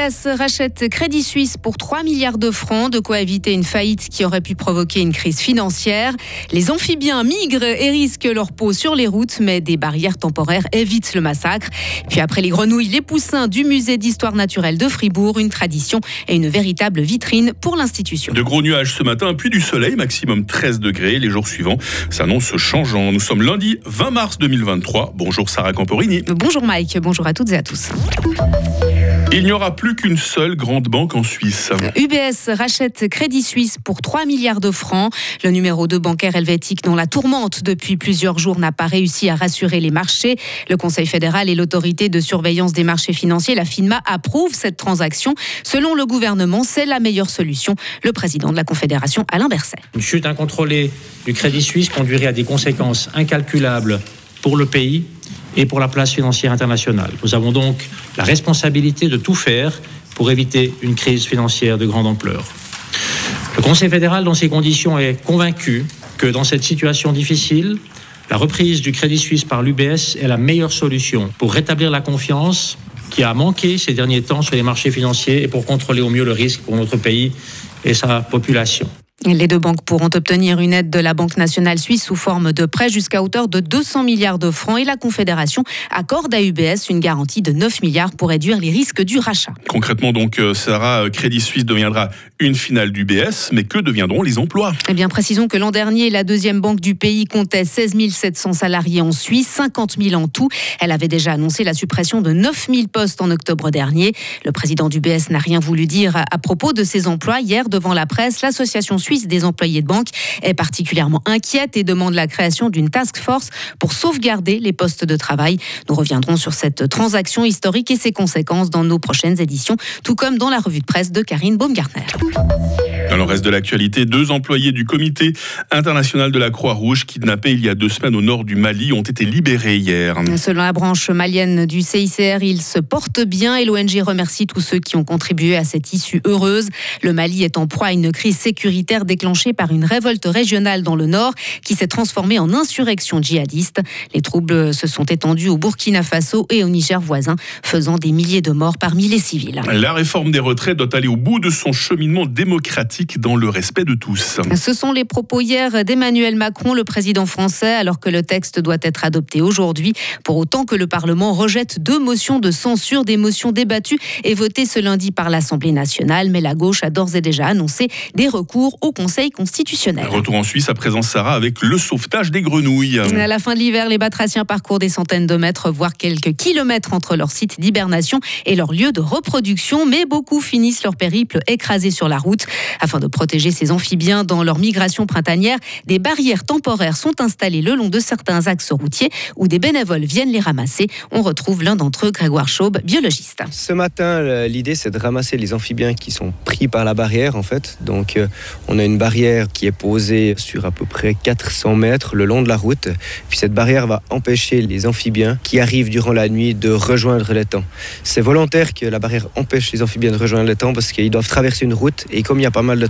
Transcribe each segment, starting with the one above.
UBS rachète Crédit Suisse pour 3 milliards de francs, de quoi éviter une faillite qui aurait pu provoquer une crise financière. Les amphibiens migrent et risquent leur peau sur les routes, mais des barrières temporaires évitent le massacre. Puis après les grenouilles, les poussins du musée d'histoire naturelle de Fribourg, une tradition et une véritable vitrine pour l'institution. De gros nuages ce matin, puis du soleil, maximum 13 degrés. Les jours suivants s'annoncent changeants. Nous sommes lundi 20 mars 2023. Bonjour Sarah Camporini. Bonjour Mike, bonjour à toutes et à tous. Il n'y aura plus qu'une seule grande banque en Suisse. UBS rachète Crédit Suisse pour 3 milliards de francs. Le numéro 2 bancaire helvétique dont la tourmente depuis plusieurs jours n'a pas réussi à rassurer les marchés. Le Conseil fédéral et l'autorité de surveillance des marchés financiers, la FINMA, approuvent cette transaction. Selon le gouvernement, c'est la meilleure solution. Le président de la Confédération, Alain Berset. Une chute incontrôlée du Crédit Suisse conduirait à des conséquences incalculables pour le pays et pour la place financière internationale. Nous avons donc la responsabilité de tout faire pour éviter une crise financière de grande ampleur. Le Conseil fédéral, dans ces conditions, est convaincu que dans cette situation difficile, la reprise du Crédit Suisse par l'UBS est la meilleure solution pour rétablir la confiance qui a manqué ces derniers temps sur les marchés financiers et pour contrôler au mieux le risque pour notre pays et sa population. Les deux banques pourront obtenir une aide de la Banque nationale suisse sous forme de prêt jusqu'à hauteur de 200 milliards de francs et la Confédération accorde à UBS une garantie de 9 milliards pour réduire les risques du rachat. Concrètement, donc, euh, Sarah, euh, Crédit Suisse deviendra une finale d'UBS, mais que deviendront les emplois? Eh bien, précisons que l'an dernier, la deuxième banque du pays comptait 16 700 salariés en Suisse, 50 000 en tout. Elle avait déjà annoncé la suppression de 9 000 postes en octobre dernier. Le président d'UBS n'a rien voulu dire à propos de ces emplois. Hier, devant la presse, l'association suisse des employés de banque est particulièrement inquiète et demande la création d'une task force pour sauvegarder les postes de travail. Nous reviendrons sur cette transaction historique et ses conséquences dans nos prochaines éditions, tout comme dans la revue de presse de Karine Baumgartner. Dans le reste de l'actualité, deux employés du comité international de la Croix-Rouge kidnappés il y a deux semaines au nord du Mali ont été libérés hier. Selon la branche malienne du CICR, ils se portent bien et l'ONG remercie tous ceux qui ont contribué à cette issue heureuse. Le Mali est en proie à une crise sécuritaire déclenchée par une révolte régionale dans le nord qui s'est transformée en insurrection djihadiste. Les troubles se sont étendus au Burkina Faso et au Niger voisin, faisant des milliers de morts parmi les civils. La réforme des retraites doit aller au bout de son cheminement démocratique dans le respect de tous. Ce sont les propos hier d'Emmanuel Macron, le président français, alors que le texte doit être adopté aujourd'hui, pour autant que le Parlement rejette deux motions de censure, des motions débattues et votées ce lundi par l'Assemblée nationale. Mais la gauche a d'ores et déjà annoncé des recours au Conseil constitutionnel. Retour en Suisse à présent, Sarah, avec le sauvetage des grenouilles. À la fin de l'hiver, les batraciens parcourent des centaines de mètres, voire quelques kilomètres entre leur site d'hibernation et leur lieu de reproduction, mais beaucoup finissent leur périple écrasés sur la route. Afin de protéger ces amphibiens dans leur migration printanière, des barrières temporaires sont installées le long de certains axes routiers où des bénévoles viennent les ramasser. On retrouve l'un d'entre eux, Grégoire Chaube, biologiste. Ce matin, l'idée c'est de ramasser les amphibiens qui sont pris par la barrière en fait. Donc euh, on a une barrière qui est posée sur à peu près 400 mètres le long de la route. Puis cette barrière va empêcher les amphibiens qui arrivent durant la nuit de rejoindre l'étang. C'est volontaire que la barrière empêche les amphibiens de rejoindre l'étang parce qu'ils doivent traverser une route et comme il y a pas mal de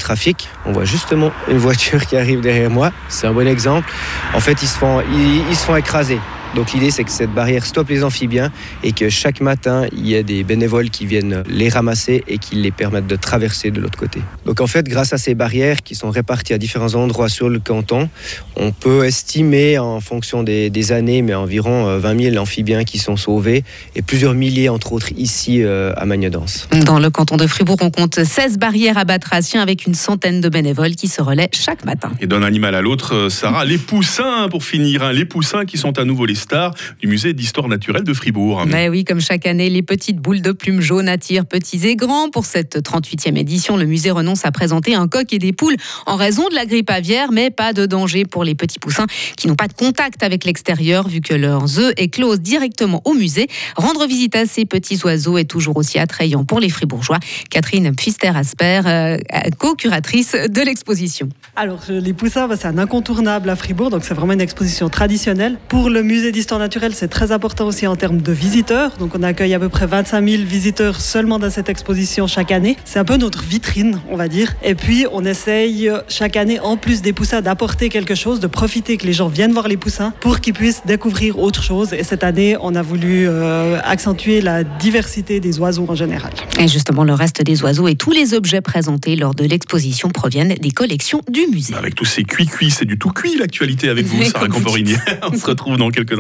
On voit justement une voiture qui arrive derrière moi. C'est un bon exemple. En fait, ils se font, ils se font écraser. Donc l'idée c'est que cette barrière stoppe les amphibiens et que chaque matin il y ait des bénévoles qui viennent les ramasser et qui les permettent de traverser de l'autre côté. Donc en fait grâce à ces barrières qui sont réparties à différents endroits sur le canton, on peut estimer en fonction des, des années mais environ 20 euh, 000 amphibiens qui sont sauvés et plusieurs milliers entre autres ici euh, à Magnedance. Dans le canton de Fribourg on compte 16 barrières à batraciens avec une centaine de bénévoles qui se relaient chaque matin. Et d'un animal à l'autre, euh, Sarah, les poussins pour finir, hein, les poussins qui sont à nouveau les stars du musée d'histoire naturelle de Fribourg. Mais oui, comme chaque année, les petites boules de plumes jaunes attirent petits et grands. Pour cette 38e édition, le musée renonce à présenter un coq et des poules en raison de la grippe aviaire, mais pas de danger pour les petits poussins qui n'ont pas de contact avec l'extérieur vu que leurs œufs éclosent directement au musée. Rendre visite à ces petits oiseaux est toujours aussi attrayant pour les Fribourgeois. Catherine Pfister-Asper, euh, co-curatrice de l'exposition. Alors, les poussins, bah, c'est un incontournable à Fribourg, donc c'est vraiment une exposition traditionnelle. Pour le musée musée d'histoire naturelle, c'est très important aussi en termes de visiteurs. Donc on accueille à peu près 25 000 visiteurs seulement dans cette exposition chaque année. C'est un peu notre vitrine, on va dire. Et puis on essaye chaque année, en plus des poussins, d'apporter quelque chose, de profiter que les gens viennent voir les poussins pour qu'ils puissent découvrir autre chose. Et cette année, on a voulu euh, accentuer la diversité des oiseaux en général. Et justement, le reste des oiseaux et tous les objets présentés lors de l'exposition proviennent des collections du musée. Avec tous ces cuits-cuits, c'est du tout cuit l'actualité avec vous, Sarah Camporini. On se retrouve dans quelques instants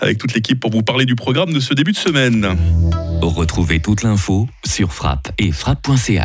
avec toute l'équipe pour vous parler du programme de ce début de semaine. Retrouvez toute l'info sur frappe et frappe.ch.